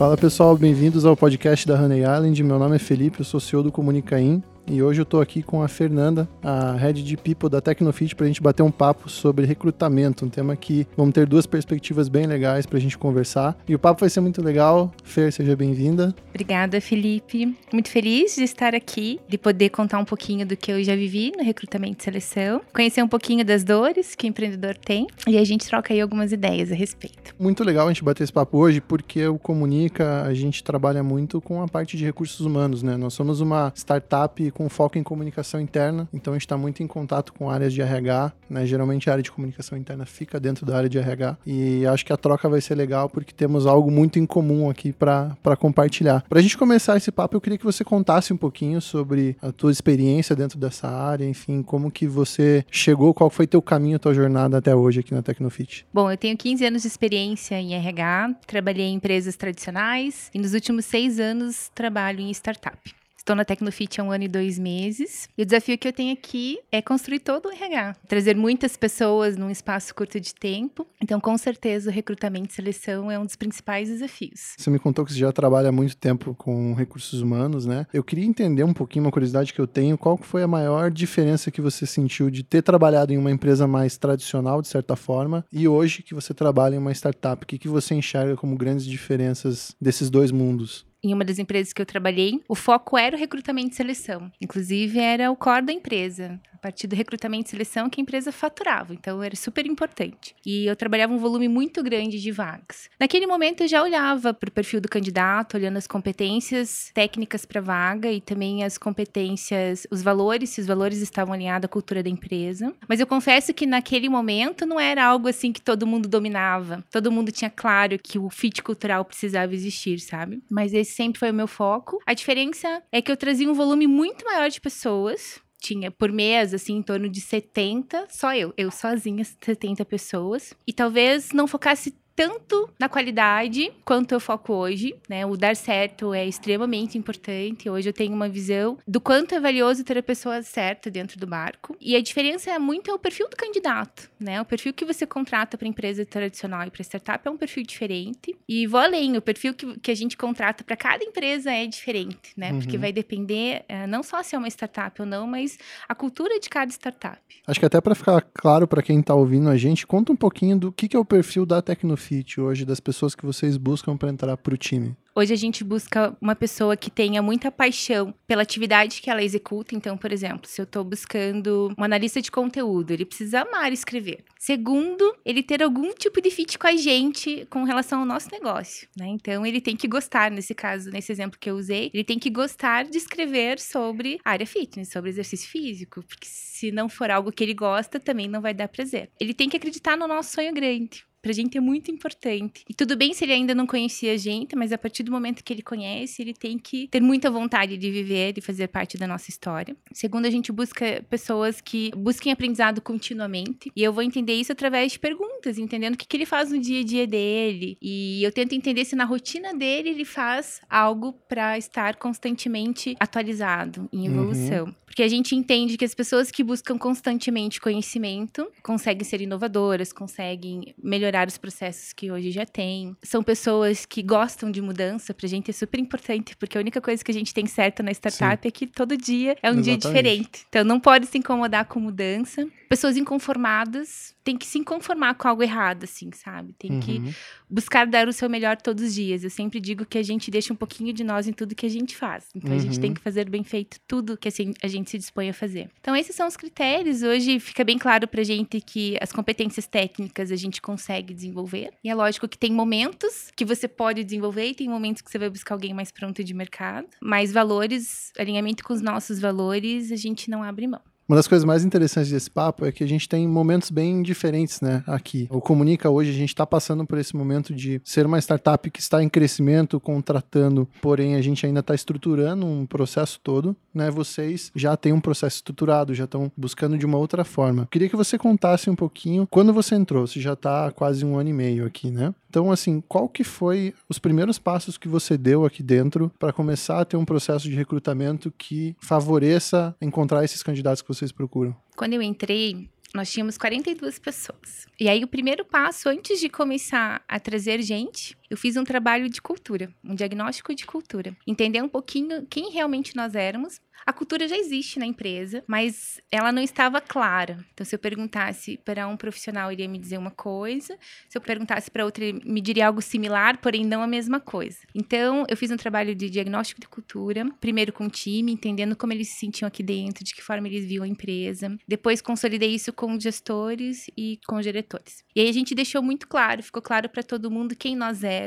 Fala pessoal, bem-vindos ao podcast da Honey Island. Meu nome é Felipe, eu sou CEO do Comunicaim e hoje eu tô aqui com a Fernanda, a Head de People da Tecnofit, pra gente bater um papo sobre recrutamento, um tema que vamos ter duas perspectivas bem legais pra gente conversar. E o papo vai ser muito legal. Fer, seja bem-vinda. Obrigada, Felipe. Muito feliz de estar aqui, de poder contar um pouquinho do que eu já vivi no recrutamento e seleção, conhecer um pouquinho das dores que o empreendedor tem e a gente troca aí algumas ideias a respeito. Muito legal a gente bater esse papo hoje, porque o Comunica, a gente trabalha muito com a parte de recursos humanos, né? Nós somos uma startup com foco em comunicação interna, então a gente está muito em contato com áreas de RH, né? Geralmente a área de comunicação interna fica dentro da área de RH e acho que a troca vai ser legal porque temos algo muito em comum aqui para compartilhar. Para a gente começar esse papo, eu queria que você contasse um pouquinho sobre a tua experiência dentro dessa área, enfim, como que você chegou, qual foi teu caminho, tua jornada até hoje aqui na Tecnofit. Bom, eu tenho 15 anos de experiência em RH, trabalhei em empresas tradicionais e nos últimos seis anos trabalho em startup. Estou na Tecnofit há um ano e dois meses. E o desafio que eu tenho aqui é construir todo o RH. Trazer muitas pessoas num espaço curto de tempo. Então, com certeza, o recrutamento e seleção é um dos principais desafios. Você me contou que você já trabalha há muito tempo com recursos humanos, né? Eu queria entender um pouquinho, uma curiosidade que eu tenho, qual foi a maior diferença que você sentiu de ter trabalhado em uma empresa mais tradicional, de certa forma, e hoje que você trabalha em uma startup? O que, que você enxerga como grandes diferenças desses dois mundos? Em uma das empresas que eu trabalhei, o foco era o recrutamento e seleção. Inclusive, era o core da empresa partir do recrutamento e seleção que a empresa faturava. Então era super importante. E eu trabalhava um volume muito grande de vagas. Naquele momento eu já olhava para o perfil do candidato, olhando as competências técnicas para vaga e também as competências, os valores, se os valores estavam alinhados à cultura da empresa. Mas eu confesso que naquele momento não era algo assim que todo mundo dominava. Todo mundo tinha claro que o fit cultural precisava existir, sabe? Mas esse sempre foi o meu foco. A diferença é que eu trazia um volume muito maior de pessoas tinha por mês, assim, em torno de 70, só eu, eu sozinha, 70 pessoas. E talvez não focasse tanto na qualidade quanto eu foco hoje, né? O dar certo é extremamente importante. Hoje eu tenho uma visão do quanto é valioso ter a pessoa certa dentro do barco. E a diferença é muito é o perfil do candidato, né? O perfil que você contrata para empresa tradicional e para startup é um perfil diferente. E vou além, o perfil que, que a gente contrata para cada empresa é diferente, né? Uhum. Porque vai depender é, não só se é uma startup ou não, mas a cultura de cada startup. Acho que até para ficar claro para quem está ouvindo a gente, conta um pouquinho do que, que é o perfil da Tecnofit fit hoje das pessoas que vocês buscam para entrar para o time? Hoje a gente busca uma pessoa que tenha muita paixão pela atividade que ela executa. Então, por exemplo, se eu estou buscando um analista de conteúdo, ele precisa amar escrever. Segundo, ele ter algum tipo de fit com a gente com relação ao nosso negócio, né? Então, ele tem que gostar, nesse caso, nesse exemplo que eu usei, ele tem que gostar de escrever sobre área fitness, sobre exercício físico, porque se não for algo que ele gosta, também não vai dar prazer. Ele tem que acreditar no nosso sonho grande pra gente é muito importante. E tudo bem se ele ainda não conhecia a gente, mas a partir do momento que ele conhece, ele tem que ter muita vontade de viver, de fazer parte da nossa história. Segundo, a gente busca pessoas que busquem aprendizado continuamente. E eu vou entender isso através de perguntas, entendendo o que, que ele faz no dia a dia dele. E eu tento entender se na rotina dele ele faz algo para estar constantemente atualizado, em uhum. evolução. Uhum. Porque a gente entende que as pessoas que buscam constantemente conhecimento conseguem ser inovadoras, conseguem melhorar os processos que hoje já tem. São pessoas que gostam de mudança, pra gente é super importante, porque a única coisa que a gente tem certa na startup Sim. é que todo dia é um Exatamente. dia diferente. Então não pode se incomodar com mudança. Pessoas inconformadas tem que se conformar com algo errado, assim, sabe? Tem uhum. que buscar dar o seu melhor todos os dias. Eu sempre digo que a gente deixa um pouquinho de nós em tudo que a gente faz. Então uhum. a gente tem uhum. que fazer bem feito tudo que assim, a gente se dispõe a fazer. Então esses são os critérios. Hoje fica bem claro pra gente que as competências técnicas a gente consegue desenvolver. E é lógico que tem momentos que você pode desenvolver e tem momentos que você vai buscar alguém mais pronto de mercado. Mas valores, alinhamento com os nossos valores, a gente não abre mão. Uma das coisas mais interessantes desse papo é que a gente tem momentos bem diferentes, né, aqui. O Comunica hoje, a gente está passando por esse momento de ser uma startup que está em crescimento, contratando, porém a gente ainda está estruturando um processo todo, né? Vocês já têm um processo estruturado, já estão buscando de uma outra forma. Queria que você contasse um pouquinho quando você entrou, você já está quase um ano e meio aqui, né? Então, assim, qual que foi os primeiros passos que você deu aqui dentro para começar a ter um processo de recrutamento que favoreça encontrar esses candidatos que vocês procuram? Quando eu entrei, nós tínhamos 42 pessoas. E aí, o primeiro passo, antes de começar a trazer gente, eu fiz um trabalho de cultura, um diagnóstico de cultura. Entender um pouquinho quem realmente nós éramos. A cultura já existe na empresa, mas ela não estava clara. Então, se eu perguntasse para um profissional, ele ia me dizer uma coisa. Se eu perguntasse para outro, ele me diria algo similar, porém não a mesma coisa. Então, eu fiz um trabalho de diagnóstico de cultura, primeiro com o time, entendendo como eles se sentiam aqui dentro, de que forma eles viam a empresa. Depois, consolidei isso com gestores e com diretores. E aí, a gente deixou muito claro, ficou claro para todo mundo quem nós éramos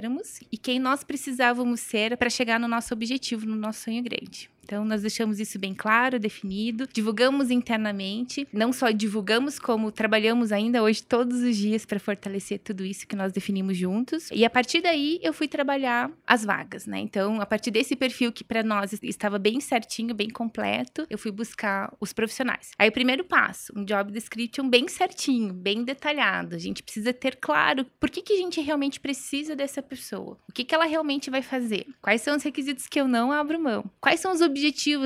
e quem nós precisávamos ser para chegar no nosso objetivo, no nosso sonho grande. Então, nós deixamos isso bem claro, definido, divulgamos internamente, não só divulgamos, como trabalhamos ainda hoje todos os dias para fortalecer tudo isso que nós definimos juntos. E a partir daí, eu fui trabalhar as vagas, né? Então, a partir desse perfil que para nós estava bem certinho, bem completo, eu fui buscar os profissionais. Aí, o primeiro passo, um job description bem certinho, bem detalhado. A gente precisa ter claro por que, que a gente realmente precisa dessa pessoa, o que, que ela realmente vai fazer, quais são os requisitos que eu não abro mão, quais são os objetivos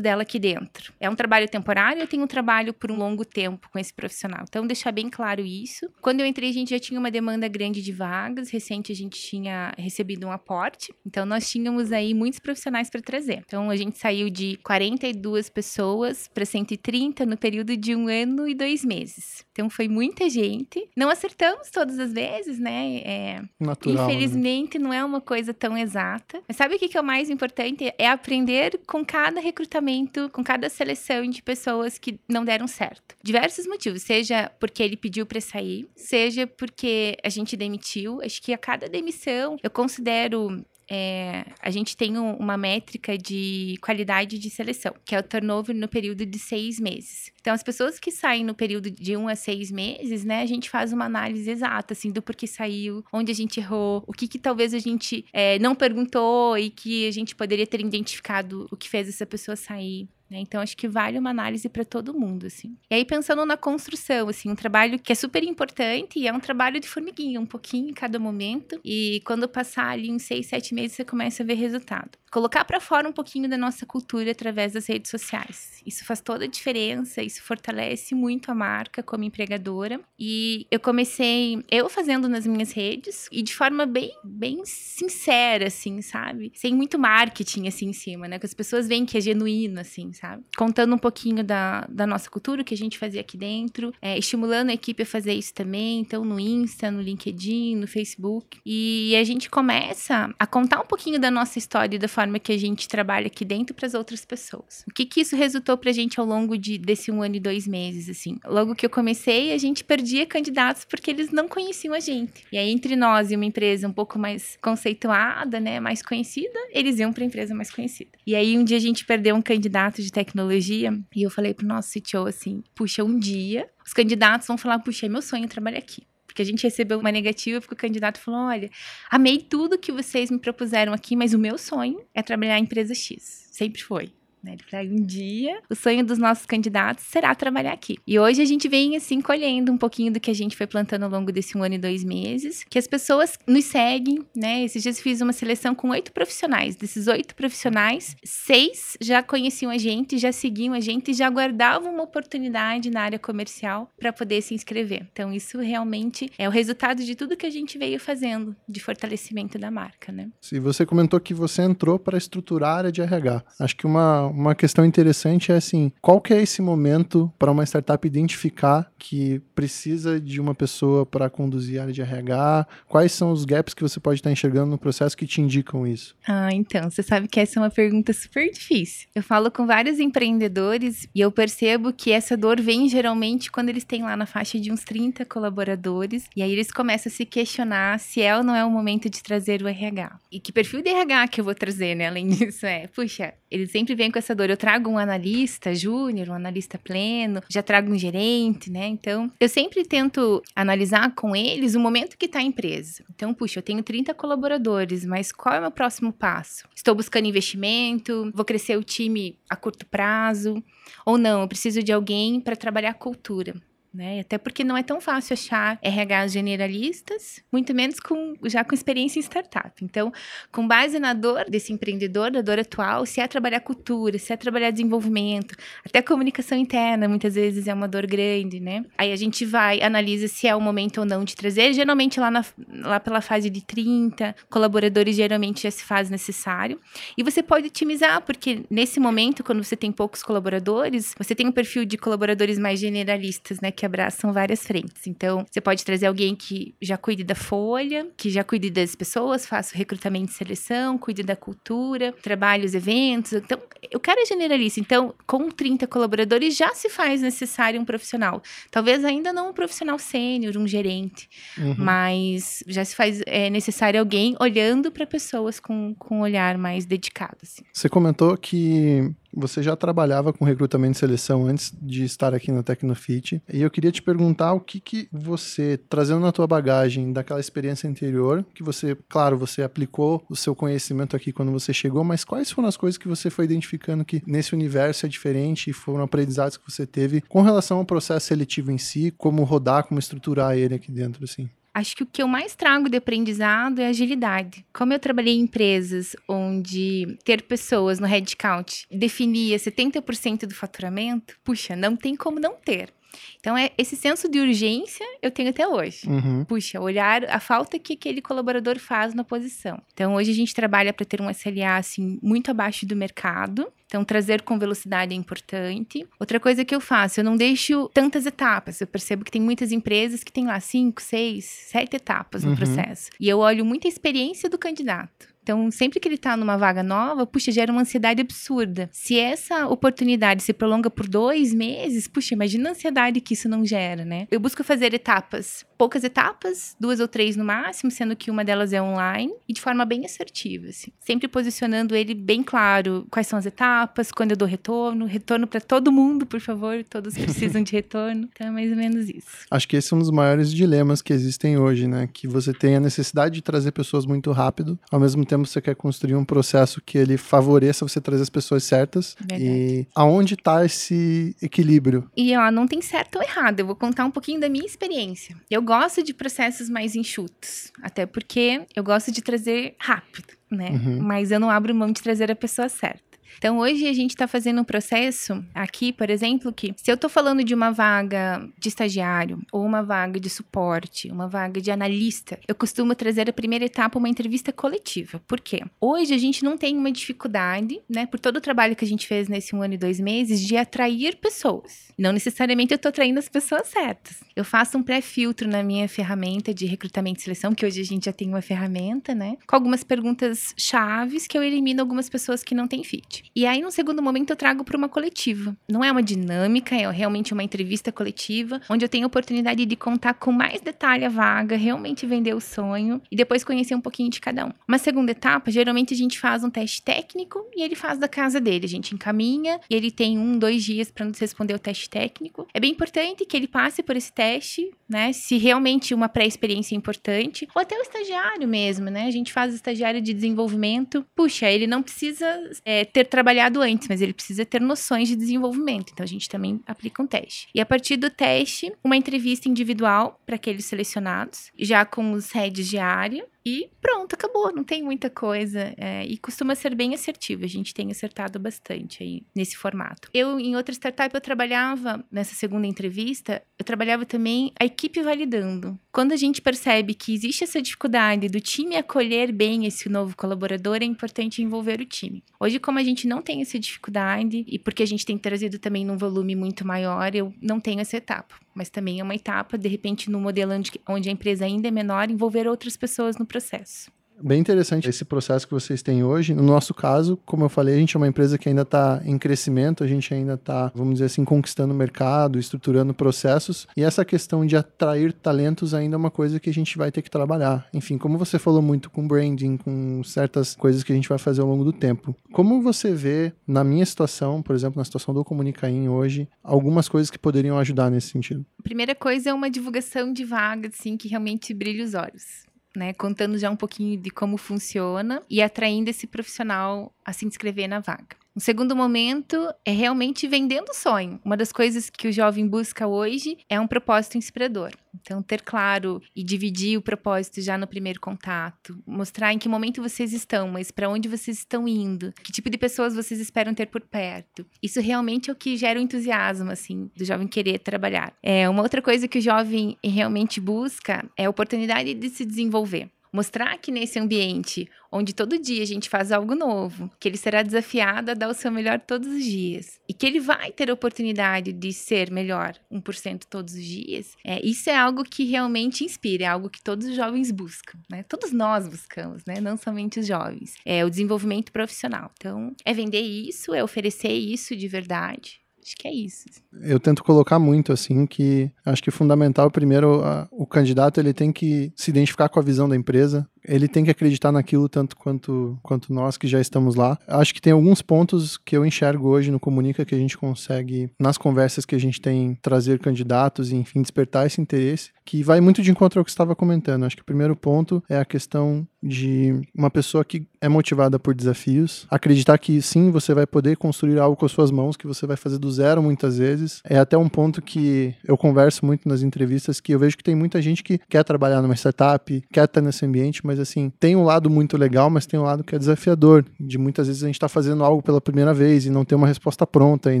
dela aqui dentro. É um trabalho temporário ou tem um trabalho por um longo tempo com esse profissional? Então, deixar bem claro isso. Quando eu entrei, a gente já tinha uma demanda grande de vagas. Recente, a gente tinha recebido um aporte. Então, nós tínhamos aí muitos profissionais para trazer. Então, a gente saiu de 42 pessoas para 130 no período de um ano e dois meses. Então, foi muita gente. Não acertamos todas as vezes, né? É, Natural, né? infelizmente, né? não é uma coisa tão exata. Mas sabe o que é o mais importante? É aprender com cada cada recrutamento, com cada seleção de pessoas que não deram certo. Diversos motivos, seja porque ele pediu para sair, seja porque a gente demitiu. Acho que a cada demissão eu considero é, a gente tem um, uma métrica de qualidade de seleção, que é o turnover no período de seis meses. Então, as pessoas que saem no período de um a seis meses, né, a gente faz uma análise exata, assim, do porquê saiu, onde a gente errou, o que, que talvez a gente é, não perguntou e que a gente poderia ter identificado o que fez essa pessoa sair. Né? Então, acho que vale uma análise para todo mundo, assim. E aí, pensando na construção, assim, um trabalho que é super importante e é um trabalho de formiguinha, um pouquinho em cada momento. E quando passar ali uns seis, sete meses, você começa a ver resultado. Colocar para fora um pouquinho da nossa cultura através das redes sociais. Isso faz toda a diferença, isso fortalece muito a marca como empregadora. E eu comecei, eu fazendo nas minhas redes, e de forma bem, bem sincera, assim, sabe? Sem muito marketing, assim, em cima, né? Que as pessoas veem que é genuíno, assim, sabe? Contando um pouquinho da, da nossa cultura, o que a gente fazia aqui dentro, é, estimulando a equipe a fazer isso também, então no Insta, no LinkedIn, no Facebook. E a gente começa a contar um pouquinho da nossa história e da que a gente trabalha aqui dentro para as outras pessoas. O que que isso resultou pra gente ao longo de, desse um ano e dois meses, assim? Logo que eu comecei, a gente perdia candidatos porque eles não conheciam a gente. E aí, entre nós e uma empresa um pouco mais conceituada, né, mais conhecida, eles iam para a empresa mais conhecida. E aí, um dia a gente perdeu um candidato de de tecnologia. E eu falei pro nosso CTO assim: puxa, um dia os candidatos vão falar: puxa, é meu sonho trabalhar aqui. Porque a gente recebeu uma negativa, porque o candidato falou: olha, amei tudo que vocês me propuseram aqui, mas o meu sonho é trabalhar em empresa X. Sempre foi. Né? Ele falou, um dia o sonho dos nossos candidatos será trabalhar aqui. E hoje a gente vem assim colhendo um pouquinho do que a gente foi plantando ao longo desse um ano e dois meses, que as pessoas nos seguem, né? Esses dias eu fiz uma seleção com oito profissionais. Desses oito profissionais, seis já conheciam a gente, já seguiam a gente e já guardavam uma oportunidade na área comercial para poder se inscrever. Então isso realmente é o resultado de tudo que a gente veio fazendo de fortalecimento da marca, né? Se você comentou que você entrou para estruturar a área de RH, acho que uma uma questão interessante é assim, qual que é esse momento para uma startup identificar que precisa de uma pessoa para conduzir a área de RH? Quais são os gaps que você pode estar enxergando no processo que te indicam isso? Ah, então, você sabe que essa é uma pergunta super difícil. Eu falo com vários empreendedores e eu percebo que essa dor vem geralmente quando eles têm lá na faixa de uns 30 colaboradores e aí eles começam a se questionar se é ou não é o momento de trazer o RH. E que perfil de RH que eu vou trazer, né? Além disso, é, puxa, eles sempre vêm com Eu trago um analista júnior, um analista pleno, já trago um gerente, né? Então, eu sempre tento analisar com eles o momento que está a empresa. Então, puxa, eu tenho 30 colaboradores, mas qual é o meu próximo passo? Estou buscando investimento? Vou crescer o time a curto prazo? Ou não, eu preciso de alguém para trabalhar a cultura. Né? Até porque não é tão fácil achar RH generalistas, muito menos com já com experiência em startup. Então, com base na dor desse empreendedor, da dor atual, se é trabalhar cultura, se é trabalhar desenvolvimento, até comunicação interna, muitas vezes é uma dor grande, né? Aí a gente vai, analisa se é o momento ou não de trazer. Geralmente lá, na, lá pela fase de 30, colaboradores geralmente já se faz necessário. E você pode otimizar, porque nesse momento, quando você tem poucos colaboradores, você tem um perfil de colaboradores mais generalistas, né? Que abraçam várias frentes. Então, você pode trazer alguém que já cuide da folha, que já cuide das pessoas, faça o recrutamento e seleção, cuide da cultura, trabalhe os eventos. Então, o cara é generalista. Então, com 30 colaboradores já se faz necessário um profissional. Talvez ainda não um profissional sênior, um gerente, uhum. mas já se faz é, necessário alguém olhando para pessoas com, com um olhar mais dedicado. Assim. Você comentou que você já trabalhava com recrutamento e seleção antes de estar aqui na Tecnofit. E eu queria te perguntar o que, que você, trazendo na tua bagagem daquela experiência anterior, que você, claro, você aplicou o seu conhecimento aqui quando você chegou, mas quais foram as coisas que você foi identificando que nesse universo é diferente e foram aprendizados que você teve com relação ao processo seletivo em si, como rodar, como estruturar ele aqui dentro, assim? Acho que o que eu mais trago de aprendizado é agilidade. Como eu trabalhei em empresas onde ter pessoas no headcount definia 70% do faturamento, puxa, não tem como não ter. Então, é esse senso de urgência eu tenho até hoje. Uhum. Puxa, olhar a falta que aquele colaborador faz na posição. Então, hoje a gente trabalha para ter um SLA assim, muito abaixo do mercado. Então, trazer com velocidade é importante. Outra coisa que eu faço, eu não deixo tantas etapas. Eu percebo que tem muitas empresas que tem lá cinco, seis, sete etapas no uhum. processo. E eu olho muita experiência do candidato. Então, sempre que ele está numa vaga nova, puxa, gera uma ansiedade absurda. Se essa oportunidade se prolonga por dois meses, puxa, imagina a ansiedade que isso não gera, né? Eu busco fazer etapas, poucas etapas, duas ou três no máximo, sendo que uma delas é online, e de forma bem assertiva, assim. Sempre posicionando ele bem claro quais são as etapas, quando eu dou retorno, retorno para todo mundo, por favor, todos precisam de retorno. Então, é mais ou menos isso. Acho que esse é um dos maiores dilemas que existem hoje, né? Que você tem a necessidade de trazer pessoas muito rápido, ao mesmo tempo você quer construir um processo que ele favoreça você trazer as pessoas certas. Verdade. E aonde está esse equilíbrio? E ó, não tem certo ou errado. Eu vou contar um pouquinho da minha experiência. Eu gosto de processos mais enxutos, até porque eu gosto de trazer rápido, né? Uhum. Mas eu não abro mão de trazer a pessoa certa. Então, hoje a gente está fazendo um processo aqui, por exemplo, que se eu estou falando de uma vaga de estagiário, ou uma vaga de suporte, uma vaga de analista, eu costumo trazer a primeira etapa uma entrevista coletiva. Por quê? Hoje a gente não tem uma dificuldade, né, por todo o trabalho que a gente fez nesse um ano e dois meses, de atrair pessoas. Não necessariamente eu estou atraindo as pessoas certas. Eu faço um pré-filtro na minha ferramenta de recrutamento e seleção, que hoje a gente já tem uma ferramenta, né, com algumas perguntas chaves que eu elimino algumas pessoas que não têm fit. E aí, no segundo momento, eu trago para uma coletiva. Não é uma dinâmica, é realmente uma entrevista coletiva, onde eu tenho a oportunidade de contar com mais detalhe a vaga, realmente vender o sonho e depois conhecer um pouquinho de cada um. Uma segunda etapa, geralmente a gente faz um teste técnico e ele faz da casa dele. A gente encaminha e ele tem um, dois dias para nos responder o teste técnico. É bem importante que ele passe por esse teste, né? Se realmente uma pré-experiência é importante, ou até o estagiário mesmo, né? A gente faz o estagiário de desenvolvimento. Puxa, ele não precisa é, ter trabalhado antes, mas ele precisa ter noções de desenvolvimento. Então a gente também aplica um teste. E a partir do teste, uma entrevista individual para aqueles selecionados, já com os heads de área e pronto, acabou, não tem muita coisa. É, e costuma ser bem assertivo, a gente tem acertado bastante aí nesse formato. Eu, em outra startup, eu trabalhava, nessa segunda entrevista, eu trabalhava também a equipe validando. Quando a gente percebe que existe essa dificuldade do time acolher bem esse novo colaborador, é importante envolver o time. Hoje, como a gente não tem essa dificuldade, e porque a gente tem trazido também num volume muito maior, eu não tenho essa etapa mas também é uma etapa, de repente, no modelo onde a empresa ainda é menor, envolver outras pessoas no processo. Bem interessante esse processo que vocês têm hoje. No nosso caso, como eu falei, a gente é uma empresa que ainda está em crescimento, a gente ainda está, vamos dizer assim, conquistando o mercado, estruturando processos. E essa questão de atrair talentos ainda é uma coisa que a gente vai ter que trabalhar. Enfim, como você falou muito com branding, com certas coisas que a gente vai fazer ao longo do tempo. Como você vê, na minha situação, por exemplo, na situação do Comunicaim hoje, algumas coisas que poderiam ajudar nesse sentido? A primeira coisa é uma divulgação de vaga, assim, que realmente brilha os olhos né, contando já um pouquinho de como funciona e atraindo esse profissional a se inscrever na vaga. Um segundo momento é realmente vendendo o sonho. Uma das coisas que o jovem busca hoje é um propósito inspirador. Então, ter claro e dividir o propósito já no primeiro contato, mostrar em que momento vocês estão, mas para onde vocês estão indo, que tipo de pessoas vocês esperam ter por perto. Isso realmente é o que gera o entusiasmo, assim, do jovem querer trabalhar. É uma outra coisa que o jovem realmente busca é a oportunidade de se desenvolver. Mostrar que nesse ambiente, onde todo dia a gente faz algo novo, que ele será desafiado a dar o seu melhor todos os dias e que ele vai ter a oportunidade de ser melhor 1% todos os dias, é, isso é algo que realmente inspira, é algo que todos os jovens buscam, né? Todos nós buscamos, né? Não somente os jovens. É o desenvolvimento profissional. Então, é vender isso, é oferecer isso de verdade. Acho que é isso. Eu tento colocar muito assim que acho que fundamental primeiro a, o candidato ele tem que se identificar com a visão da empresa, ele tem que acreditar naquilo tanto quanto, quanto nós que já estamos lá. Acho que tem alguns pontos que eu enxergo hoje no Comunica que a gente consegue, nas conversas que a gente tem, trazer candidatos e, enfim, despertar esse interesse, que vai muito de encontro ao que estava comentando. Acho que o primeiro ponto é a questão de uma pessoa que é motivada por desafios, acreditar que sim, você vai poder construir algo com as suas mãos, que você vai fazer do zero muitas vezes. É até um ponto que eu converso muito nas entrevistas, que eu vejo que tem muita gente que quer trabalhar numa startup, quer estar nesse ambiente, mas assim, tem um lado muito legal, mas tem um lado que é desafiador, de muitas vezes a gente está fazendo algo pela primeira vez e não ter uma resposta pronta e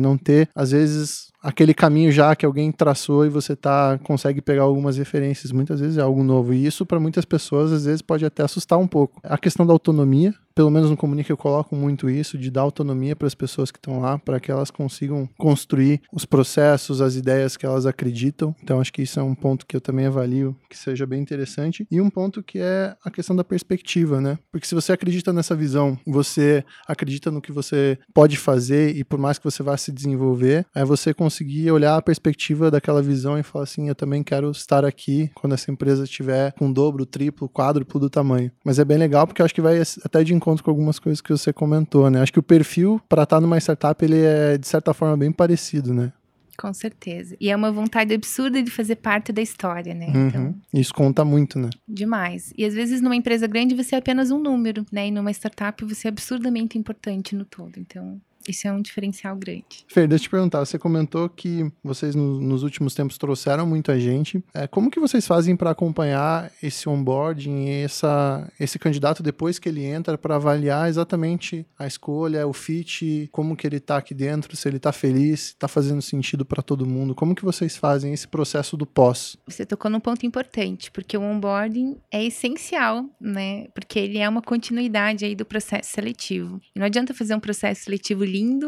não ter, às vezes, aquele caminho já que alguém traçou e você tá consegue pegar algumas referências. Muitas vezes é algo novo e isso para muitas pessoas às vezes pode até assustar um pouco. A questão da autonomia, pelo menos no Comunica eu coloco muito isso, de dar autonomia para as pessoas que estão lá, para que elas consigam construir os processos, as ideias que elas acreditam. Então acho que isso é um ponto que eu também avalio que seja bem interessante. E um ponto que é a questão da perspectiva, né? Porque se você acredita nessa visão, você acredita no que você pode fazer e por mais que você vá se desenvolver, é você conseguir olhar a perspectiva daquela visão e falar assim, eu também quero estar aqui quando essa empresa estiver com dobro, triplo, quádruplo do tamanho. Mas é bem legal porque eu acho que vai até de encontro com algumas coisas que você comentou, né? Acho que o perfil para estar numa startup ele é de certa forma bem parecido, né? Com certeza. E é uma vontade absurda de fazer parte da história, né? Uhum. Então, Isso conta muito, né? Demais. E às vezes numa empresa grande você é apenas um número, né? E numa startup você é absurdamente importante no todo. Então, isso é um diferencial grande. Fer, deixa eu te perguntar, você comentou que vocês no, nos últimos tempos trouxeram muita gente. É, como que vocês fazem para acompanhar esse onboarding, essa, esse candidato depois que ele entra, para avaliar exatamente a escolha, o fit, como que ele está aqui dentro, se ele está feliz, está fazendo sentido para todo mundo? Como que vocês fazem esse processo do pós? Você tocou num ponto importante, porque o onboarding é essencial, né? Porque ele é uma continuidade aí do processo seletivo. E não adianta fazer um processo seletivo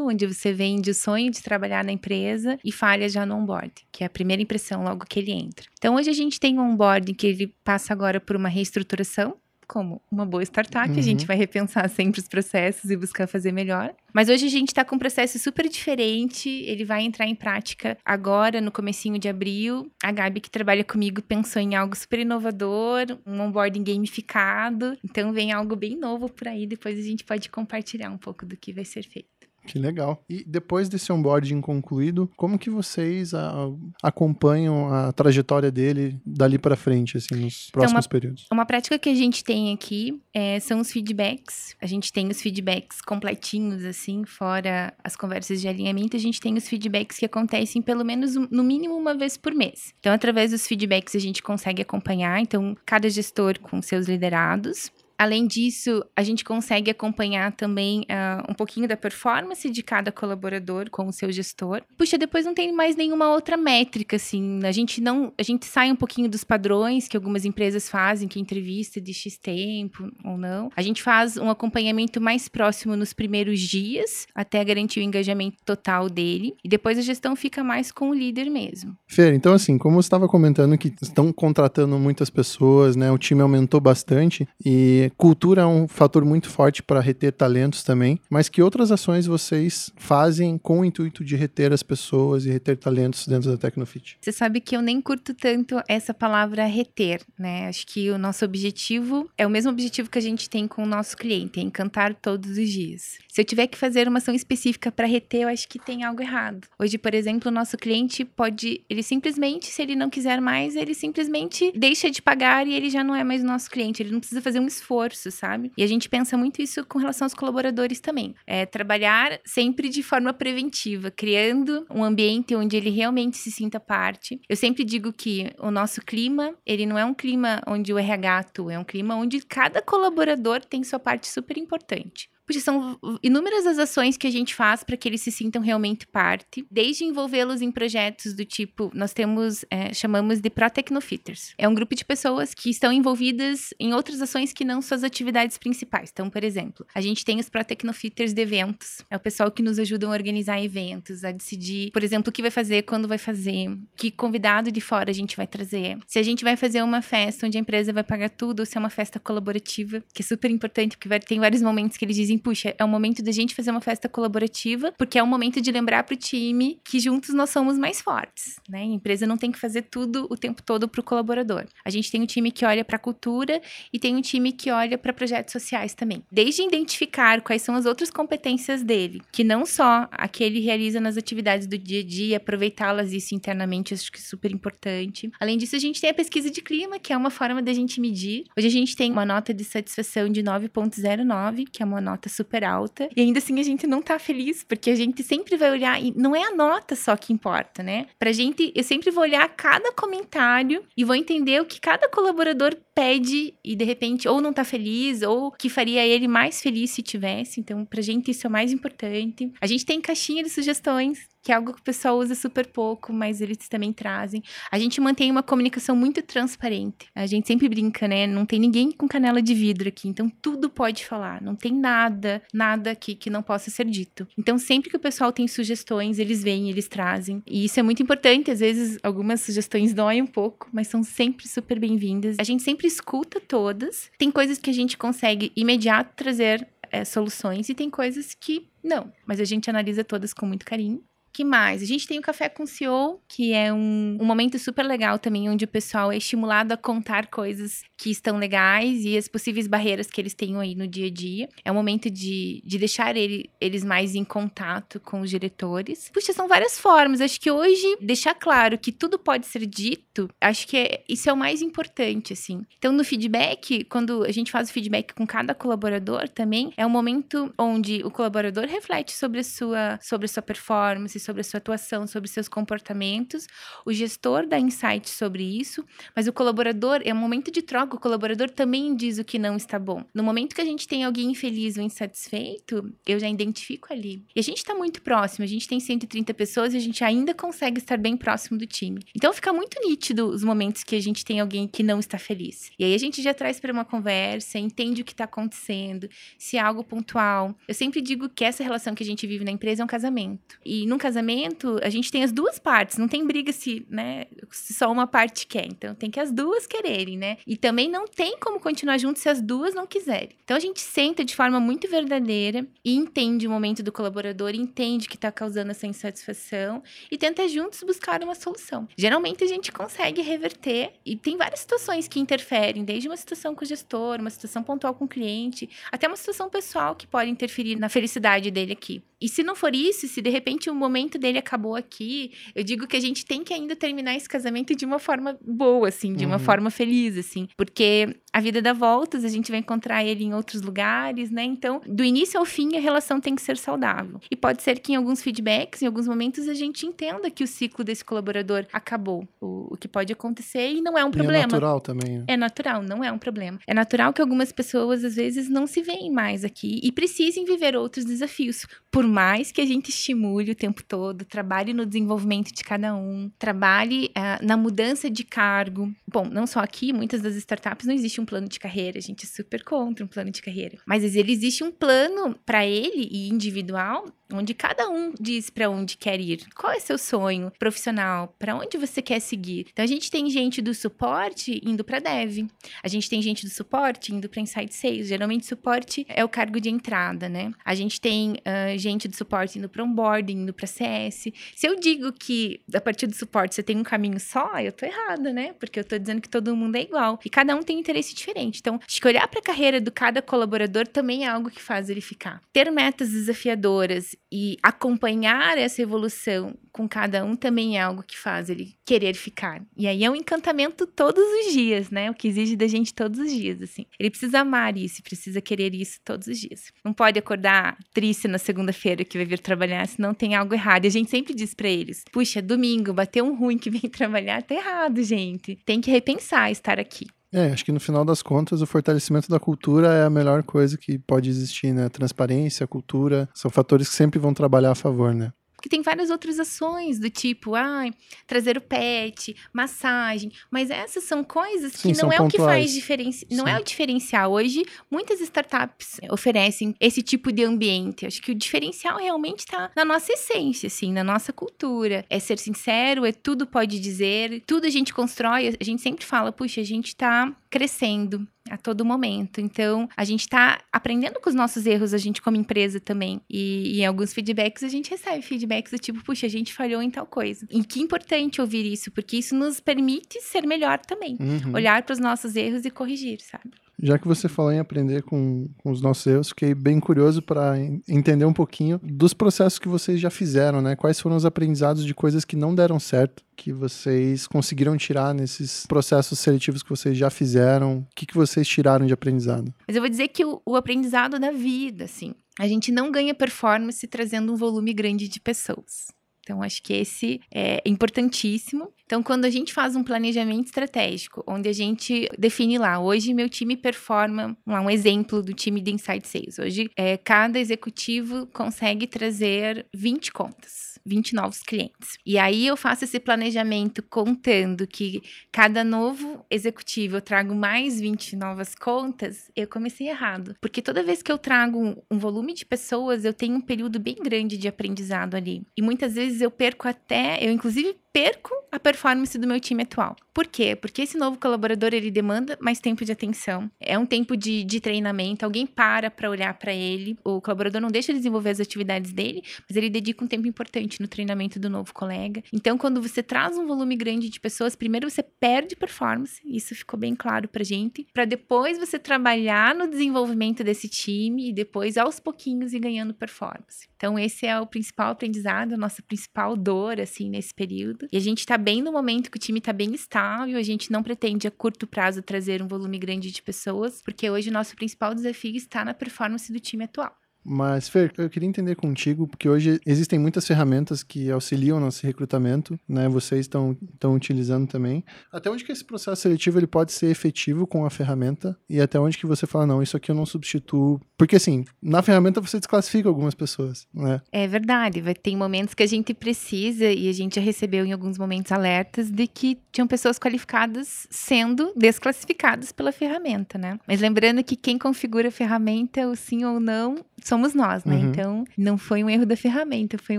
onde você vende o sonho de trabalhar na empresa e falha já no onboarding, que é a primeira impressão logo que ele entra. Então hoje a gente tem um onboarding que ele passa agora por uma reestruturação, como uma boa startup, uhum. a gente vai repensar sempre os processos e buscar fazer melhor. Mas hoje a gente está com um processo super diferente, ele vai entrar em prática agora, no comecinho de abril. A Gabi, que trabalha comigo, pensou em algo super inovador, um onboarding gamificado. Então vem algo bem novo por aí, depois a gente pode compartilhar um pouco do que vai ser feito. Que legal. E depois desse onboarding concluído, como que vocês a, acompanham a trajetória dele dali para frente, assim, nos próximos então, uma, períodos? Uma prática que a gente tem aqui é, são os feedbacks. A gente tem os feedbacks completinhos, assim, fora as conversas de alinhamento, a gente tem os feedbacks que acontecem pelo menos, no mínimo, uma vez por mês. Então, através dos feedbacks, a gente consegue acompanhar, então, cada gestor com seus liderados. Além disso, a gente consegue acompanhar também uh, um pouquinho da performance de cada colaborador com o seu gestor. Puxa, depois não tem mais nenhuma outra métrica, assim. A gente não, a gente sai um pouquinho dos padrões que algumas empresas fazem, que é entrevista de X tempo ou não. A gente faz um acompanhamento mais próximo nos primeiros dias, até garantir o engajamento total dele. E depois a gestão fica mais com o líder mesmo. Fer, então assim, como você estava comentando que estão contratando muitas pessoas, né? O time aumentou bastante e cultura é um fator muito forte para reter talentos também, mas que outras ações vocês fazem com o intuito de reter as pessoas e reter talentos dentro da Tecnofit? Você sabe que eu nem curto tanto essa palavra reter, né? Acho que o nosso objetivo é o mesmo objetivo que a gente tem com o nosso cliente, é encantar todos os dias. Se eu tiver que fazer uma ação específica para reter, eu acho que tem algo errado. Hoje, por exemplo, o nosso cliente pode, ele simplesmente, se ele não quiser mais, ele simplesmente deixa de pagar e ele já não é mais nosso cliente. Ele não precisa fazer um esforço esforço, sabe? E a gente pensa muito isso com relação aos colaboradores também. É trabalhar sempre de forma preventiva, criando um ambiente onde ele realmente se sinta parte. Eu sempre digo que o nosso clima, ele não é um clima onde o RH atua, é um clima onde cada colaborador tem sua parte super importante. Puxa, são inúmeras as ações que a gente faz para que eles se sintam realmente parte, desde envolvê-los em projetos do tipo, nós temos, é, chamamos de Protecnofitters. É um grupo de pessoas que estão envolvidas em outras ações que não suas atividades principais. Então, por exemplo, a gente tem os Protecnofitters de eventos. É o pessoal que nos ajudam a organizar eventos, a decidir, por exemplo, o que vai fazer, quando vai fazer, que convidado de fora a gente vai trazer. Se a gente vai fazer uma festa onde a empresa vai pagar tudo, ou se é uma festa colaborativa, que é super importante, porque tem vários momentos que eles dizem, puxa, é o momento da gente fazer uma festa colaborativa, porque é o momento de lembrar pro time que juntos nós somos mais fortes, né? A empresa não tem que fazer tudo o tempo todo pro colaborador. A gente tem um time que olha para cultura e tem um time que olha para projetos sociais também. Desde identificar quais são as outras competências dele, que não só a que ele realiza nas atividades do dia a dia, aproveitá-las isso internamente, acho que é super importante. Além disso, a gente tem a pesquisa de clima, que é uma forma da gente medir. Hoje a gente tem uma nota de satisfação de 9.09, que é uma nota super alta. E ainda assim a gente não tá feliz, porque a gente sempre vai olhar, e não é a nota só que importa, né? Pra gente, eu sempre vou olhar cada comentário e vou entender o que cada colaborador pede e de repente ou não tá feliz ou que faria ele mais feliz se tivesse. Então, pra gente isso é o mais importante. A gente tem caixinha de sugestões que é algo que o pessoal usa super pouco, mas eles também trazem. A gente mantém uma comunicação muito transparente. A gente sempre brinca, né? Não tem ninguém com canela de vidro aqui, então tudo pode falar. Não tem nada, nada aqui que não possa ser dito. Então, sempre que o pessoal tem sugestões, eles vêm, eles trazem. E isso é muito importante. Às vezes, algumas sugestões doem um pouco, mas são sempre super bem-vindas. A gente sempre escuta todas. Tem coisas que a gente consegue imediato trazer é, soluções e tem coisas que não, mas a gente analisa todas com muito carinho que mais? A gente tem o Café com o CEO, que é um, um momento super legal também, onde o pessoal é estimulado a contar coisas que estão legais e as possíveis barreiras que eles tenham aí no dia a dia. É um momento de, de deixar ele, eles mais em contato com os diretores. Puxa, são várias formas. Acho que hoje, deixar claro que tudo pode ser dito, acho que é, isso é o mais importante, assim. Então, no feedback, quando a gente faz o feedback com cada colaborador também, é um momento onde o colaborador reflete sobre a sua, sobre a sua performance, sobre a sua atuação, sobre seus comportamentos. O gestor dá insight sobre isso, mas o colaborador, é um momento de troca, o colaborador também diz o que não está bom. No momento que a gente tem alguém infeliz ou insatisfeito, eu já identifico ali. E a gente está muito próximo, a gente tem 130 pessoas e a gente ainda consegue estar bem próximo do time. Então fica muito nítido os momentos que a gente tem alguém que não está feliz. E aí a gente já traz para uma conversa, entende o que está acontecendo, se é algo pontual. Eu sempre digo que essa relação que a gente vive na empresa é um casamento. E num casamento, a gente tem as duas partes, não tem briga se, né, se só uma parte quer. Então tem que as duas quererem, né? E também não tem como continuar juntos se as duas não quiserem. Então a gente senta de forma muito verdadeira e entende o momento do colaborador, entende que está causando essa insatisfação e tenta juntos buscar uma solução. Geralmente a gente consegue reverter e tem várias situações que interferem, desde uma situação com o gestor, uma situação pontual com o cliente, até uma situação pessoal que pode interferir na felicidade dele aqui. E se não for isso, se de repente o momento dele acabou aqui, eu digo que a gente tem que ainda terminar esse casamento de uma forma boa, assim, de uma uhum. forma feliz, assim, porque a vida dá voltas, a gente vai encontrar ele em outros lugares, né? Então, do início ao fim, a relação tem que ser saudável. E pode ser que em alguns feedbacks, em alguns momentos, a gente entenda que o ciclo desse colaborador acabou. O, o que pode acontecer e não é um e problema. É natural também. Né? É natural, não é um problema. É natural que algumas pessoas, às vezes, não se veem mais aqui e precisem viver outros desafios. Por mais que a gente estimule o tempo todo, trabalhe no desenvolvimento de cada um, trabalhe uh, na mudança de cargo. Bom, não só aqui, muitas das startups não existe um plano de carreira, a gente é super contra um plano de carreira. Mas ele existe um plano para ele e individual onde cada um diz para onde quer ir. Qual é seu sonho profissional? Para onde você quer seguir? Então a gente tem gente do suporte indo para dev. A gente tem gente do suporte indo para Insight Sales. Geralmente suporte é o cargo de entrada, né? A gente tem uh, gente do suporte indo para onboarding, indo para CS. Se eu digo que a partir do suporte você tem um caminho só, eu tô errada, né? Porque eu tô dizendo que todo mundo é igual e cada um tem interesse diferente. Então, acho que olhar para a carreira do cada colaborador também é algo que faz ele ficar. Ter metas desafiadoras E acompanhar essa evolução com cada um também é algo que faz ele querer ficar. E aí é um encantamento todos os dias, né? O que exige da gente todos os dias, assim. Ele precisa amar isso, precisa querer isso todos os dias. Não pode acordar triste na segunda-feira que vai vir trabalhar, senão tem algo errado. E a gente sempre diz para eles: puxa, domingo, bateu um ruim que vem trabalhar, tá errado, gente. Tem que repensar estar aqui. É, acho que no final das contas o fortalecimento da cultura é a melhor coisa que pode existir, né? Transparência, cultura, são fatores que sempre vão trabalhar a favor, né? Porque tem várias outras ações do tipo, ah, trazer o pet, massagem, mas essas são coisas Sim, que não é o que pontuais. faz diferença, não é o diferencial. Hoje, muitas startups oferecem esse tipo de ambiente. Acho que o diferencial realmente está na nossa essência, assim, na nossa cultura. É ser sincero, é tudo pode dizer, tudo a gente constrói. A gente sempre fala, puxa, a gente está crescendo a todo momento. Então, a gente está aprendendo com os nossos erros, a gente como empresa também. E, e em alguns feedbacks a gente recebe feedbacks do tipo, puxa, a gente falhou em tal coisa. E que importante ouvir isso, porque isso nos permite ser melhor também. Uhum. Olhar para os nossos erros e corrigir, sabe? Já que você falou em aprender com, com os nossos erros, fiquei bem curioso para entender um pouquinho dos processos que vocês já fizeram, né? Quais foram os aprendizados de coisas que não deram certo, que vocês conseguiram tirar nesses processos seletivos que vocês já fizeram? O que, que vocês tiraram de aprendizado? Mas eu vou dizer que o, o aprendizado da vida, assim, a gente não ganha performance trazendo um volume grande de pessoas. Então, acho que esse é importantíssimo. Então, quando a gente faz um planejamento estratégico, onde a gente define lá, hoje meu time performa, lá, um exemplo do time de Insight Sales. Hoje, é, cada executivo consegue trazer 20 contas. 20 novos clientes. E aí eu faço esse planejamento contando que cada novo executivo eu trago mais 20 novas contas, eu comecei errado. Porque toda vez que eu trago um, um volume de pessoas, eu tenho um período bem grande de aprendizado ali. E muitas vezes eu perco até, eu inclusive perco a performance do meu time atual. Por quê? Porque esse novo colaborador ele demanda mais tempo de atenção. É um tempo de, de treinamento. Alguém para para olhar para ele. O colaborador não deixa ele desenvolver as atividades dele, mas ele dedica um tempo importante no treinamento do novo colega. Então, quando você traz um volume grande de pessoas, primeiro você perde performance. Isso ficou bem claro para gente. Para depois você trabalhar no desenvolvimento desse time e depois aos pouquinhos ir ganhando performance. Então, esse é o principal aprendizado, a nossa principal dor assim nesse período. E a gente está bem no momento que o time está bem estável, a gente não pretende a curto prazo trazer um volume grande de pessoas, porque hoje o nosso principal desafio está na performance do time atual. Mas, Fer, eu queria entender contigo, porque hoje existem muitas ferramentas que auxiliam nosso recrutamento, né? Vocês estão utilizando também. Até onde que esse processo seletivo ele pode ser efetivo com a ferramenta e até onde que você fala, não, isso aqui eu não substituo. Porque, assim, na ferramenta você desclassifica algumas pessoas, né? É verdade, vai ter momentos que a gente precisa, e a gente já recebeu em alguns momentos alertas de que tinham pessoas qualificadas sendo desclassificadas pela ferramenta, né? Mas lembrando que quem configura a ferramenta, o sim ou não, somos nós, né? Uhum. Então, não foi um erro da ferramenta, foi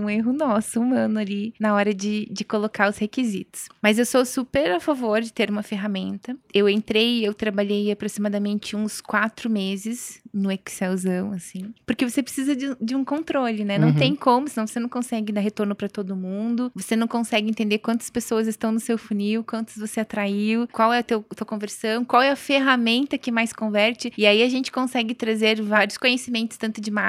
um erro nosso, humano ali, na hora de, de colocar os requisitos. Mas eu sou super a favor de ter uma ferramenta. Eu entrei, eu trabalhei aproximadamente uns quatro meses no Excelzão, assim. Porque você precisa de, de um controle, né? Não Uhum. tem como, senão você não consegue dar retorno para todo mundo. Você não consegue entender quantas pessoas estão no seu funil, quantas você atraiu, qual é a teu, tua conversão, qual é a ferramenta que mais converte. E aí a gente consegue trazer vários conhecimentos, tanto de marketing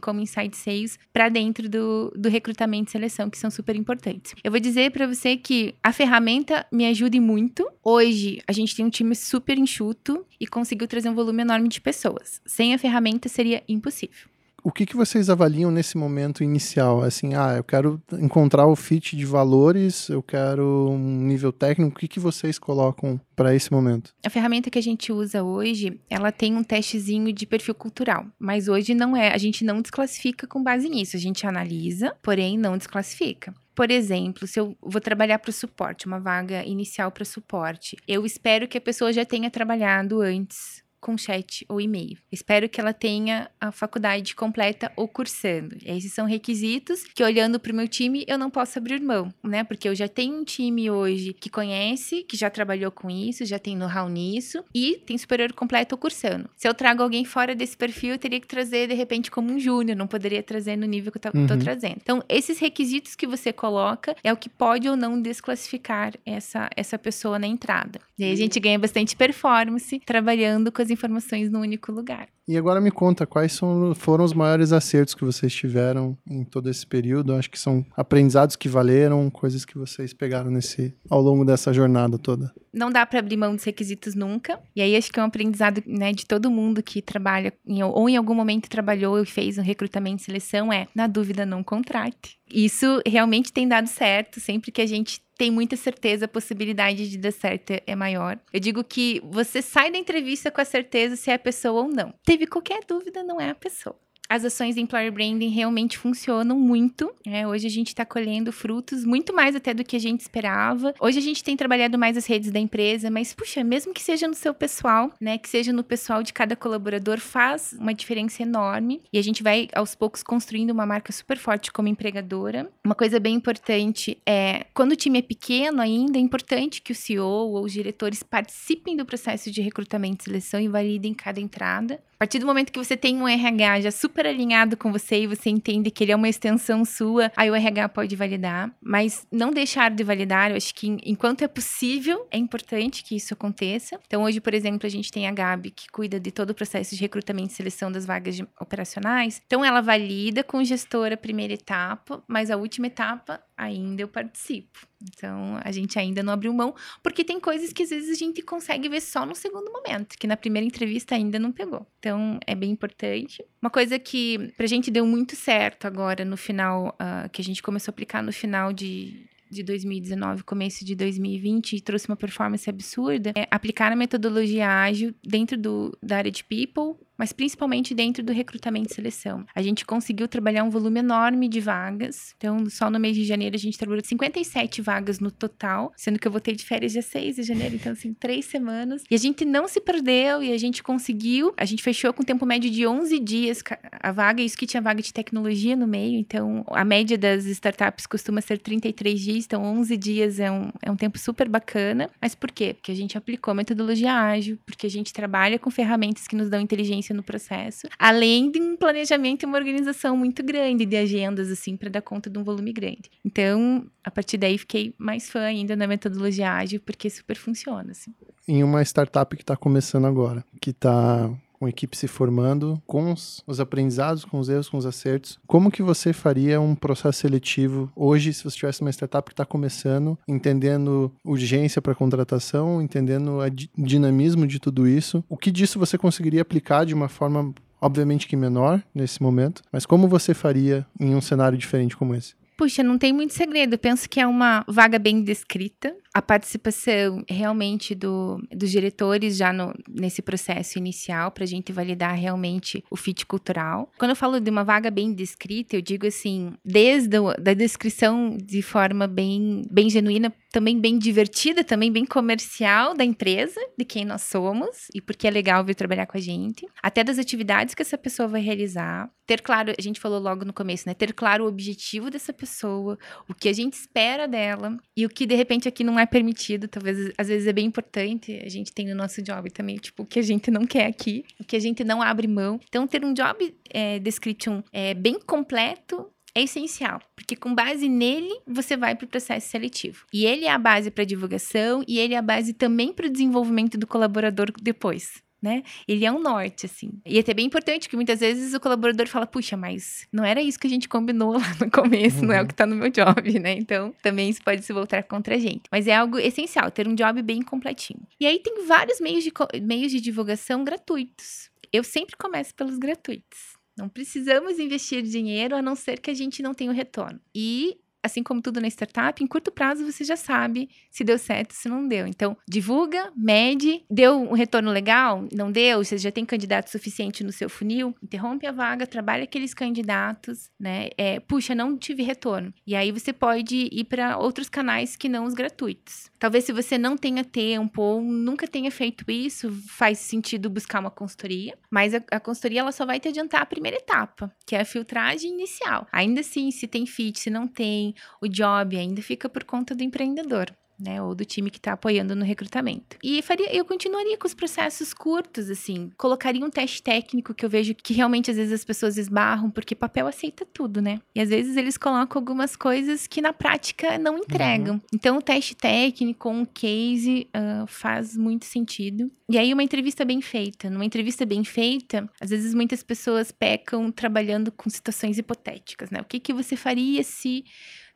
como inside sales, para dentro do, do recrutamento e seleção, que são super importantes. Eu vou dizer para você que a ferramenta me ajuda muito. Hoje a gente tem um time super enxuto e conseguiu trazer um volume enorme de pessoas. Sem a ferramenta seria impossível. O que, que vocês avaliam nesse momento inicial? Assim, ah, eu quero encontrar o fit de valores, eu quero um nível técnico. O que, que vocês colocam para esse momento? A ferramenta que a gente usa hoje, ela tem um testezinho de perfil cultural, mas hoje não é, a gente não desclassifica com base nisso, a gente analisa, porém não desclassifica. Por exemplo, se eu vou trabalhar para o suporte, uma vaga inicial para suporte, eu espero que a pessoa já tenha trabalhado antes com chat ou e-mail. Espero que ela tenha a faculdade completa ou cursando. Esses são requisitos que, olhando para o meu time, eu não posso abrir mão, né? Porque eu já tenho um time hoje que conhece, que já trabalhou com isso, já tem know-how nisso e tem superior completo ou cursando. Se eu trago alguém fora desse perfil, eu teria que trazer, de repente, como um júnior, não poderia trazer no nível que eu tô Uhum. trazendo. Então, esses requisitos que você coloca é o que pode ou não desclassificar essa, essa pessoa na entrada. E aí a gente ganha bastante performance trabalhando com as informações num único lugar. E agora me conta, quais são, foram os maiores acertos que vocês tiveram em todo esse período? Acho que são aprendizados que valeram, coisas que vocês pegaram nesse ao longo dessa jornada toda. Não dá para abrir mão dos requisitos nunca. E aí acho que é um aprendizado né, de todo mundo que trabalha em, ou em algum momento trabalhou e fez um recrutamento e seleção é, na dúvida, não contrate. Isso realmente tem dado certo. Sempre que a gente tem muita certeza, a possibilidade de dar certo é maior. Eu digo que você sai da entrevista com a certeza se é a pessoa ou não. Teve qualquer dúvida, não é a pessoa as ações de employer branding realmente funcionam muito. Né? Hoje a gente está colhendo frutos muito mais até do que a gente esperava. Hoje a gente tem trabalhado mais as redes da empresa, mas puxa, mesmo que seja no seu pessoal, né, que seja no pessoal de cada colaborador, faz uma diferença enorme. E a gente vai aos poucos construindo uma marca super forte como empregadora. Uma coisa bem importante é quando o time é pequeno ainda, é importante que o CEO ou os diretores participem do processo de recrutamento e seleção e validem cada entrada. A partir do momento que você tem um RH já super alinhado com você e você entende que ele é uma extensão sua, aí o RH pode validar. Mas não deixar de validar, eu acho que enquanto é possível, é importante que isso aconteça. Então, hoje, por exemplo, a gente tem a Gabi, que cuida de todo o processo de recrutamento e seleção das vagas de operacionais. Então, ela valida com o gestor a primeira etapa, mas a última etapa ainda eu participo. Então, a gente ainda não abriu mão, porque tem coisas que às vezes a gente consegue ver só no segundo momento, que na primeira entrevista ainda não pegou. Então, é bem importante. Uma coisa que pra gente deu muito certo agora no final, uh, que a gente começou a aplicar no final de, de 2019, começo de 2020, e trouxe uma performance absurda, é aplicar a metodologia ágil dentro do, da área de people mas principalmente dentro do recrutamento e seleção. A gente conseguiu trabalhar um volume enorme de vagas. Então, só no mês de janeiro a gente trabalhou 57 vagas no total, sendo que eu voltei de férias dia 6 de janeiro, então assim, três semanas. E a gente não se perdeu e a gente conseguiu. A gente fechou com tempo médio de 11 dias a vaga, isso que tinha vaga de tecnologia no meio. Então, a média das startups costuma ser 33 dias, então 11 dias é um, é um tempo super bacana. Mas por quê? Porque a gente aplicou metodologia ágil, porque a gente trabalha com ferramentas que nos dão inteligência no processo, além de um planejamento e uma organização muito grande de agendas, assim, para dar conta de um volume grande. Então, a partir daí, fiquei mais fã ainda na metodologia ágil, porque super funciona, assim. Em uma startup que está começando agora, que está com equipe se formando, com os, os, aprendizados, com os erros, com os acertos. Como que você faria um processo seletivo hoje, se você tivesse uma startup que está começando, entendendo urgência para contratação, entendendo o dinamismo de tudo isso? O que disso você conseguiria aplicar de uma forma obviamente que menor nesse momento, mas como você faria em um cenário diferente como esse? Puxa, não tem muito segredo. Eu penso que é uma vaga bem descrita. A participação realmente do, dos diretores já no, nesse processo inicial, para a gente validar realmente o fit cultural. Quando eu falo de uma vaga bem descrita, eu digo assim, desde a da descrição de forma bem, bem genuína, também bem divertida, também bem comercial da empresa, de quem nós somos e porque é legal vir trabalhar com a gente, até das atividades que essa pessoa vai realizar. Ter claro, a gente falou logo no começo, né? Ter claro o objetivo dessa pessoa, o que a gente espera dela e o que de repente aqui não é permitido, talvez às vezes é bem importante, a gente tem no nosso job também, tipo, o que a gente não quer aqui, o que a gente não abre mão. Então, ter um job é, description é, bem completo é essencial, porque com base nele você vai para o processo seletivo. E ele é a base para divulgação e ele é a base também para o desenvolvimento do colaborador depois. Né? Ele é um norte, assim. E é até bem importante que muitas vezes o colaborador fala, puxa, mas não era isso que a gente combinou lá no começo, uhum. não é o uhum. que tá no meu job, né? Então, também isso pode se voltar contra a gente. Mas é algo essencial, ter um job bem completinho. E aí tem vários meios de, meios de divulgação gratuitos. Eu sempre começo pelos gratuitos. Não precisamos investir dinheiro a não ser que a gente não tenha o retorno. E assim como tudo na startup, em curto prazo você já sabe se deu certo, se não deu. Então, divulga, mede, deu um retorno legal, não deu, você já tem candidato suficiente no seu funil, interrompe a vaga, trabalha aqueles candidatos, né? É, puxa, não tive retorno. E aí você pode ir para outros canais que não os gratuitos. Talvez se você não tenha tempo ou nunca tenha feito isso, faz sentido buscar uma consultoria, mas a, a consultoria ela só vai te adiantar a primeira etapa, que é a filtragem inicial. Ainda assim, se tem fit, se não tem, o job ainda fica por conta do empreendedor. né? Ou do time que está apoiando no recrutamento. E faria, eu continuaria com os processos curtos, assim. Colocaria um teste técnico que eu vejo que realmente às vezes as pessoas esbarram, porque papel aceita tudo, né? E às vezes eles colocam algumas coisas que na prática não entregam. Uhum. Então o teste técnico, um case, uh, faz muito sentido. E aí uma entrevista bem feita. Numa entrevista bem feita, às vezes muitas pessoas pecam trabalhando com situações hipotéticas, né? O que, que você faria se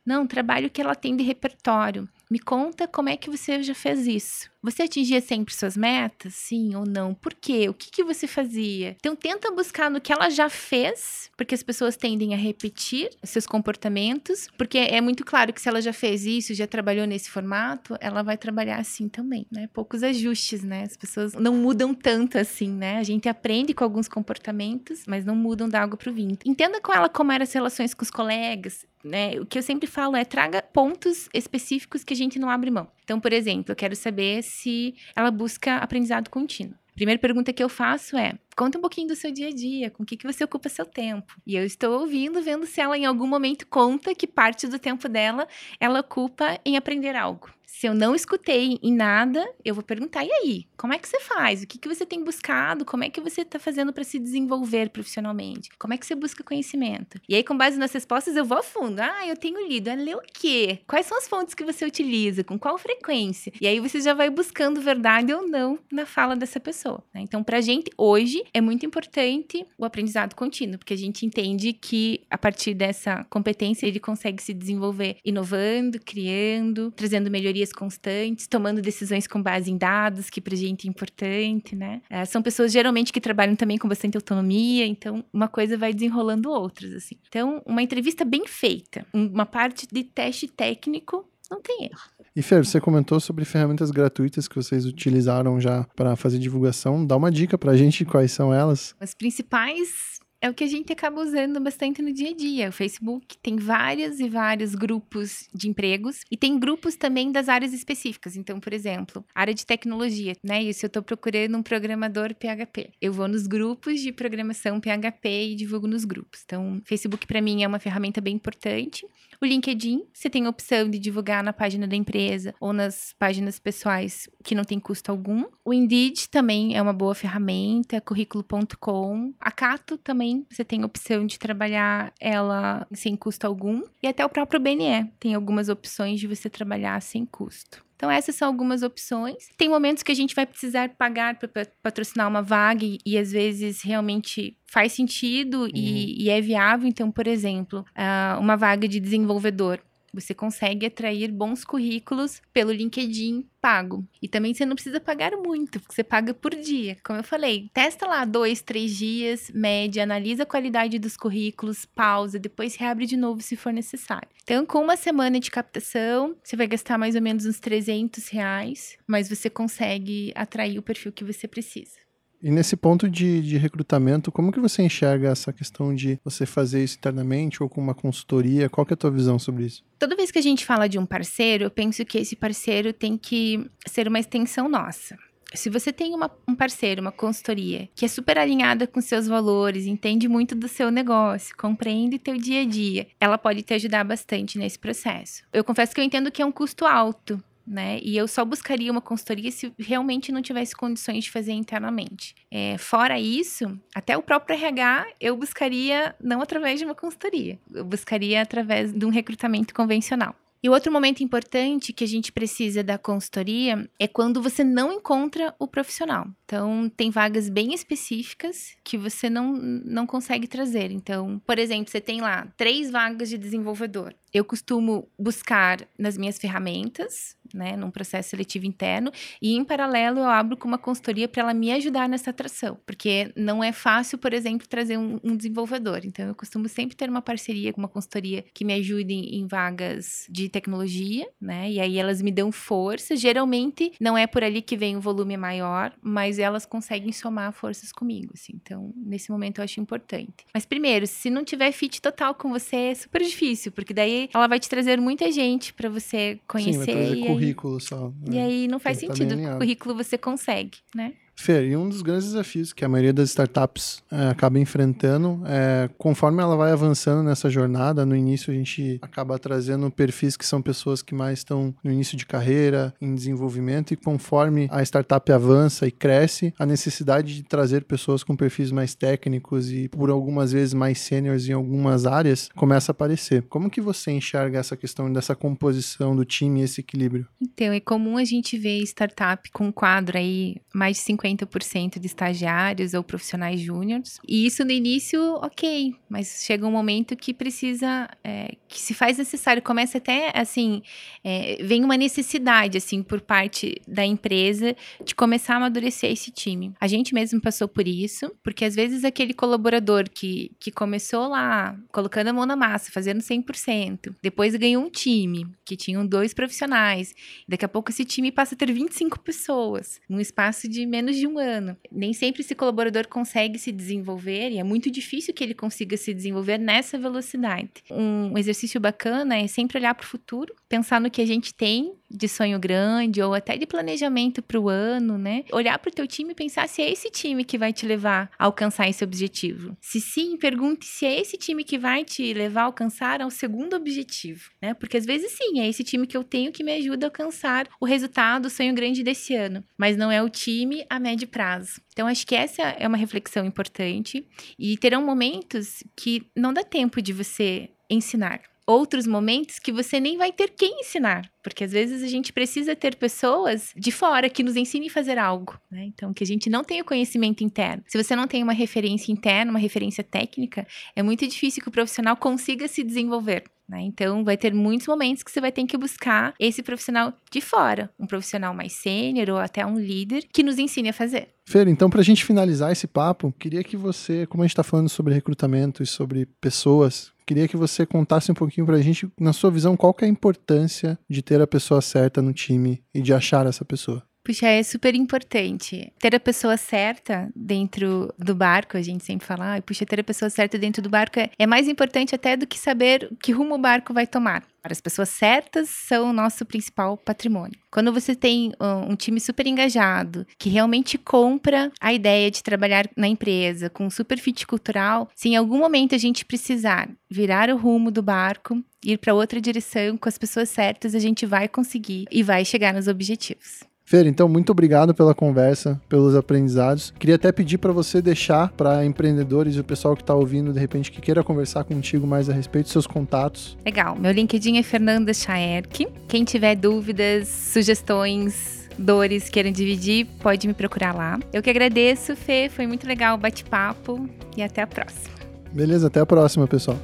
não, trabalho que ela tem de repertório. Me conta como é que você já fez isso. Você atingia sempre suas metas? Sim ou não? Por quê? O que, que você fazia? Então, tenta buscar no que ela já fez, porque as pessoas tendem a repetir seus comportamentos, porque é muito claro que se ela já fez isso, já trabalhou nesse formato, ela vai trabalhar assim também, né? Poucos ajustes, né? As pessoas não mudam tanto assim, né? A gente aprende com alguns comportamentos, mas não mudam da água pro vinho. Entenda com ela como eram as relações com os colegas, né? O que eu sempre falo é traga pontos específicos que a gente não abre mão. Então, por exemplo, eu quero saber se ela busca aprendizado contínuo. A primeira pergunta que eu faço é: conta um pouquinho do seu dia a dia, com o que, que você ocupa seu tempo. E eu estou ouvindo, vendo se ela em algum momento conta que parte do tempo dela ela ocupa em aprender algo. Se eu não escutei em nada, eu vou perguntar: e aí? Como é que você faz? O que, que você tem buscado? Como é que você está fazendo para se desenvolver profissionalmente? Como é que você busca conhecimento? E aí, com base nas respostas, eu vou a fundo. Ah, eu tenho lido. É ler o quê? Quais são as fontes que você utiliza? Com qual frequência? E aí você já vai buscando verdade ou não na fala dessa pessoa. Né? Então, para gente, hoje, é muito importante o aprendizado contínuo, porque a gente entende que a partir dessa competência ele consegue se desenvolver inovando, criando, trazendo melhorias constantes, tomando decisões com base em dados, que pra gente é importante, né? É, são pessoas geralmente que trabalham também com bastante autonomia, então uma coisa vai desenrolando outras, assim. Então, uma entrevista bem feita, uma parte de teste técnico, não tem erro. E Fer, você comentou sobre ferramentas gratuitas que vocês utilizaram já para fazer divulgação. Dá uma dica para a gente quais são elas. As principais é o que a gente acaba usando bastante no dia a dia. O Facebook tem vários e vários grupos de empregos e tem grupos também das áreas específicas. Então, por exemplo, área de tecnologia, né? E se eu estou procurando um programador PHP, eu vou nos grupos de programação PHP e divulgo nos grupos. Então, Facebook para mim é uma ferramenta bem importante. O LinkedIn, você tem a opção de divulgar na página da empresa ou nas páginas pessoais que não tem custo algum. O Indeed também é uma boa ferramenta, currículo.com. A Cato também, você tem a opção de trabalhar ela sem custo algum. E até o próprio BNE tem algumas opções de você trabalhar sem custo. Então, essas são algumas opções. Tem momentos que a gente vai precisar pagar para patrocinar uma vaga e, e, às vezes realmente faz sentido uhum. e, e, é viável. Então, por exemplo, uh, uma vaga de desenvolvedor. Você consegue atrair bons currículos pelo LinkedIn pago. E também você não precisa pagar muito, porque você paga por dia. Como eu falei, testa lá dois, três dias, média, analisa a qualidade dos currículos, pausa, depois reabre de novo se for necessário. Então, com uma semana de captação, você vai gastar mais ou menos uns 300 reais, mas você consegue atrair o perfil que você precisa. E nesse ponto de, de recrutamento, como que você enxerga essa questão de você fazer isso internamente ou com uma consultoria? Qual que é a tua visão sobre isso? Toda vez que a gente fala de um parceiro, eu penso que esse parceiro tem que ser uma extensão nossa. Se você tem uma, um parceiro, uma consultoria, que é super alinhada com seus valores, entende muito do seu negócio, compreende teu dia a dia, ela pode te ajudar bastante nesse processo. Eu confesso que eu entendo que é um custo alto, né? E eu só buscaria uma consultoria se realmente não tivesse condições de fazer internamente. É, fora isso, até o próprio RH eu buscaria não através de uma consultoria, eu buscaria através de um recrutamento convencional. E outro momento importante que a gente precisa da consultoria é quando você não encontra o profissional. Então, tem vagas bem específicas que você não, não consegue trazer. Então, por exemplo, você tem lá três vagas de desenvolvedor. Eu costumo buscar nas minhas ferramentas, né, num processo seletivo interno, e em paralelo eu abro com uma consultoria para ela me ajudar nessa atração, porque não é fácil, por exemplo, trazer um, um, desenvolvedor. Então eu costumo sempre ter uma parceria com uma consultoria que me ajude em, em vagas de tecnologia, né, e aí elas me dão força. Geralmente não é por ali que vem o volume maior, mas elas conseguem somar forças comigo, assim. Então nesse momento eu acho importante. Mas primeiro, se não tiver fit total com você, é super difícil, porque daí ela vai te trazer muita gente para você conhecer. Sim, vai trazer currículo aí, só. Né? E aí não faz Tem sentido. O currículo você consegue, né? Fer, e um dos grandes desafios que a maioria das startups é, acaba enfrentando é conforme ela vai avançando nessa jornada, no início a gente acaba trazendo perfis que são pessoas que mais estão no início de carreira, em desenvolvimento, e conforme a startup avança e cresce, a necessidade de trazer pessoas com perfis mais técnicos e por algumas vezes mais sêniores em algumas áreas começa a aparecer. Como que você enxerga essa questão dessa composição do time e esse equilíbrio? Então, é comum a gente ver startup com um quadro aí mais de 50% de estagiários ou profissionais júniores. E isso no início, ok, mas chega um momento que precisa, é, que se faz necessário, começa até assim, é, vem uma necessidade assim por parte da empresa de começar a amadurecer esse time. A gente mesmo passou por isso, porque às vezes aquele colaborador que, que começou lá, colocando a mão na massa, fazendo 100%, depois ganhou um time que tinham dois profissionais, daqui a pouco esse time passa a ter 25 pessoas, num espaço de menos de um ano. Nem sempre esse colaborador consegue se desenvolver e é muito difícil que ele consiga se desenvolver nessa velocidade. Um exercício bacana é sempre olhar para o futuro, pensar no que a gente tem de sonho grande ou até de planejamento para o ano, né? Olhar para o teu time e pensar se é esse time que vai te levar a alcançar esse objetivo. Se sim, pergunte se é esse time que vai te levar a alcançar ao segundo objetivo, né? Porque às vezes sim, é esse time que eu tenho que me ajuda a alcançar o resultado, o sonho grande desse ano, mas não é o time a médio prazo. Então, acho que essa é uma reflexão importante e terão momentos que não dá tempo de você ensinar outros momentos que você nem vai ter quem ensinar, porque às vezes a gente precisa ter pessoas de fora que nos ensinem a fazer algo, né? Então, que a gente não tenha conhecimento interno. Se você não tem uma referência interna, uma referência técnica, é muito difícil que o profissional consiga se desenvolver. Né? Então, vai ter muitos momentos que você vai ter que buscar esse profissional de fora, um profissional mais sênior ou até um líder que nos ensine a fazer. Fer, então, para a gente finalizar esse papo, queria que você, como a gente está falando sobre recrutamento e sobre pessoas, queria que você contasse um pouquinho para a gente, na sua visão, qual que é a importância de ter a pessoa certa no time e de achar essa pessoa. Puxa, é super importante. Ter a pessoa certa dentro do barco, a gente sempre fala, ah, puxa, ter a pessoa certa dentro do barco é, é mais importante até do que saber que rumo o barco vai tomar. As pessoas certas são o nosso principal patrimônio. Quando você tem um, um time super engajado, que realmente compra a ideia de trabalhar na empresa, com super fit cultural, se em algum momento a gente precisar virar o rumo do barco, ir para outra direção com as pessoas certas, a gente vai conseguir e vai chegar nos objetivos. Fer, então muito obrigado pela conversa, pelos aprendizados. Queria até pedir para você deixar para empreendedores e o pessoal que está ouvindo, de repente, que queira conversar contigo mais a respeito seus contatos. Legal. Meu LinkedIn é Fernanda Chaerk. Quem tiver dúvidas, sugestões, dores queiram dividir, pode me procurar lá. Eu que agradeço, Fê. Foi muito legal o bate-papo e até a próxima. Beleza, até a próxima, pessoal.